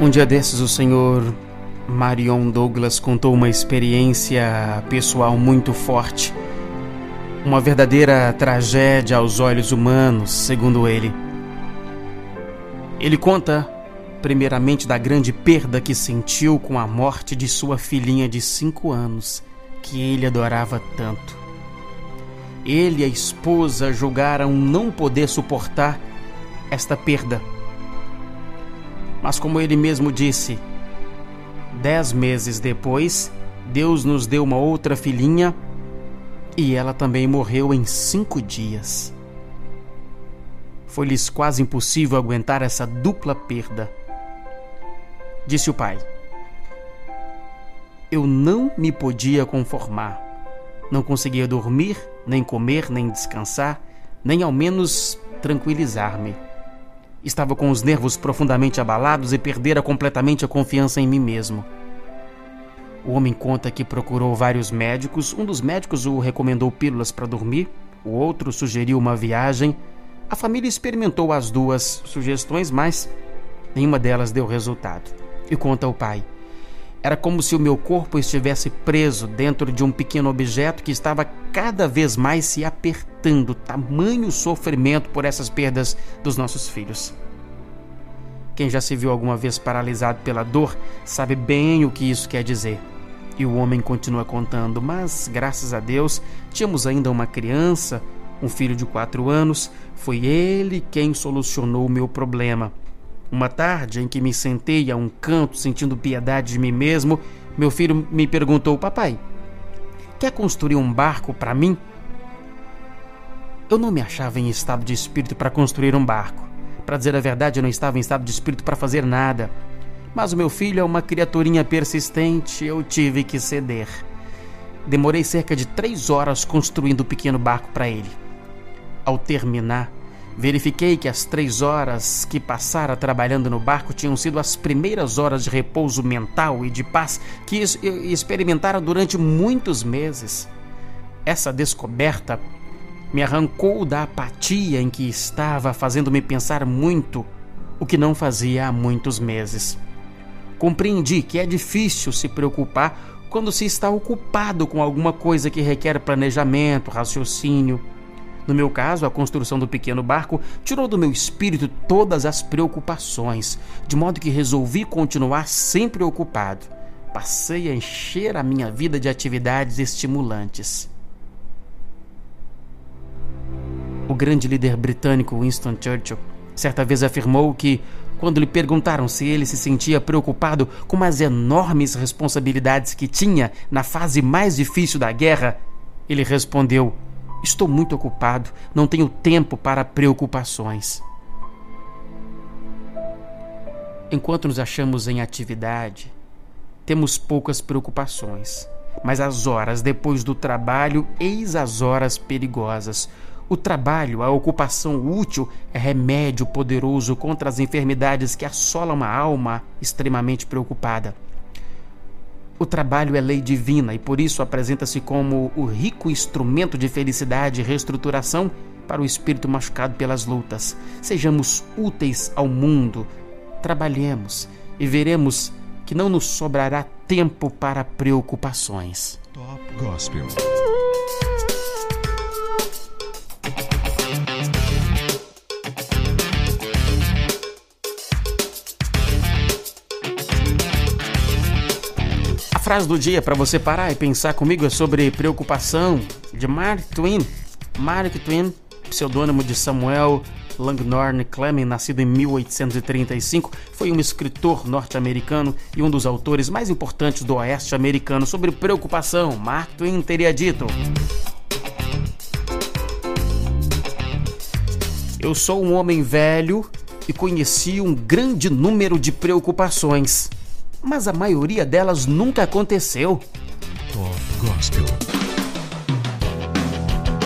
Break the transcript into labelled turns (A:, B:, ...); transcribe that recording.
A: Um dia desses, o senhor Marion Douglas contou uma experiência pessoal muito forte. Uma verdadeira tragédia aos olhos humanos, segundo ele. Ele conta, primeiramente, da grande perda que sentiu com a morte de sua filhinha de cinco anos, que ele adorava tanto. Ele e a esposa julgaram não poder suportar esta perda mas, como ele mesmo disse, dez meses depois, Deus nos deu uma outra filhinha e ela também morreu em cinco dias. Foi-lhes quase impossível aguentar essa dupla perda. Disse o pai: Eu não me podia conformar. Não conseguia dormir, nem comer, nem descansar, nem ao menos tranquilizar-me. Estava com os nervos profundamente abalados e perdera completamente a confiança em mim mesmo. O homem conta que procurou vários médicos. Um dos médicos o recomendou pílulas para dormir, o outro sugeriu uma viagem. A família experimentou as duas sugestões, mas nenhuma delas deu resultado. E conta o pai: era como se o meu corpo estivesse preso dentro de um pequeno objeto que estava cada vez mais se apertando, tamanho sofrimento por essas perdas dos nossos filhos. Quem já se viu alguma vez paralisado pela dor sabe bem o que isso quer dizer. E o homem continua contando, mas graças a Deus tínhamos ainda uma criança, um filho de quatro anos, foi ele quem solucionou o meu problema. Uma tarde em que me sentei a um canto sentindo piedade de mim mesmo, meu filho me perguntou: Papai, quer construir um barco para mim? Eu não me achava em estado de espírito para construir um barco. Para dizer a verdade, eu não estava em estado de espírito para fazer nada. Mas o meu filho é uma criaturinha persistente, eu tive que ceder. Demorei cerca de três horas construindo o pequeno barco para ele. Ao terminar, Verifiquei que as três horas que passara trabalhando no barco tinham sido as primeiras horas de repouso mental e de paz que experimentara durante muitos meses. Essa descoberta me arrancou da apatia em que estava, fazendo-me pensar muito, o que não fazia há muitos meses. Compreendi que é difícil se preocupar quando se está ocupado com alguma coisa que requer planejamento, raciocínio no meu caso, a construção do pequeno barco tirou do meu espírito todas as preocupações, de modo que resolvi continuar sempre ocupado. Passei a encher a minha vida de atividades estimulantes. O grande líder britânico Winston Churchill certa vez afirmou que, quando lhe perguntaram se ele se sentia preocupado com as enormes responsabilidades que tinha na fase mais difícil da guerra, ele respondeu: Estou muito ocupado, não tenho tempo para preocupações. Enquanto nos achamos em atividade, temos poucas preocupações. Mas as horas depois do trabalho, eis as horas perigosas. O trabalho, a ocupação útil, é remédio poderoso contra as enfermidades que assolam uma alma extremamente preocupada. O trabalho é lei divina e por isso apresenta-se como o rico instrumento de felicidade e reestruturação para o espírito machucado pelas lutas. Sejamos úteis ao mundo, trabalhemos e veremos que não nos sobrará tempo para preocupações. Top Gospel. Frase do dia para você parar e pensar comigo é sobre preocupação de Mark Twain. Mark Twain, pseudônimo de Samuel Langhorne Clemens, nascido em 1835, foi um escritor norte-americano e um dos autores mais importantes do oeste americano sobre preocupação. Mark Twain teria dito: Eu sou um homem velho e conheci um grande número de preocupações mas a maioria delas nunca aconteceu. Top Gospel.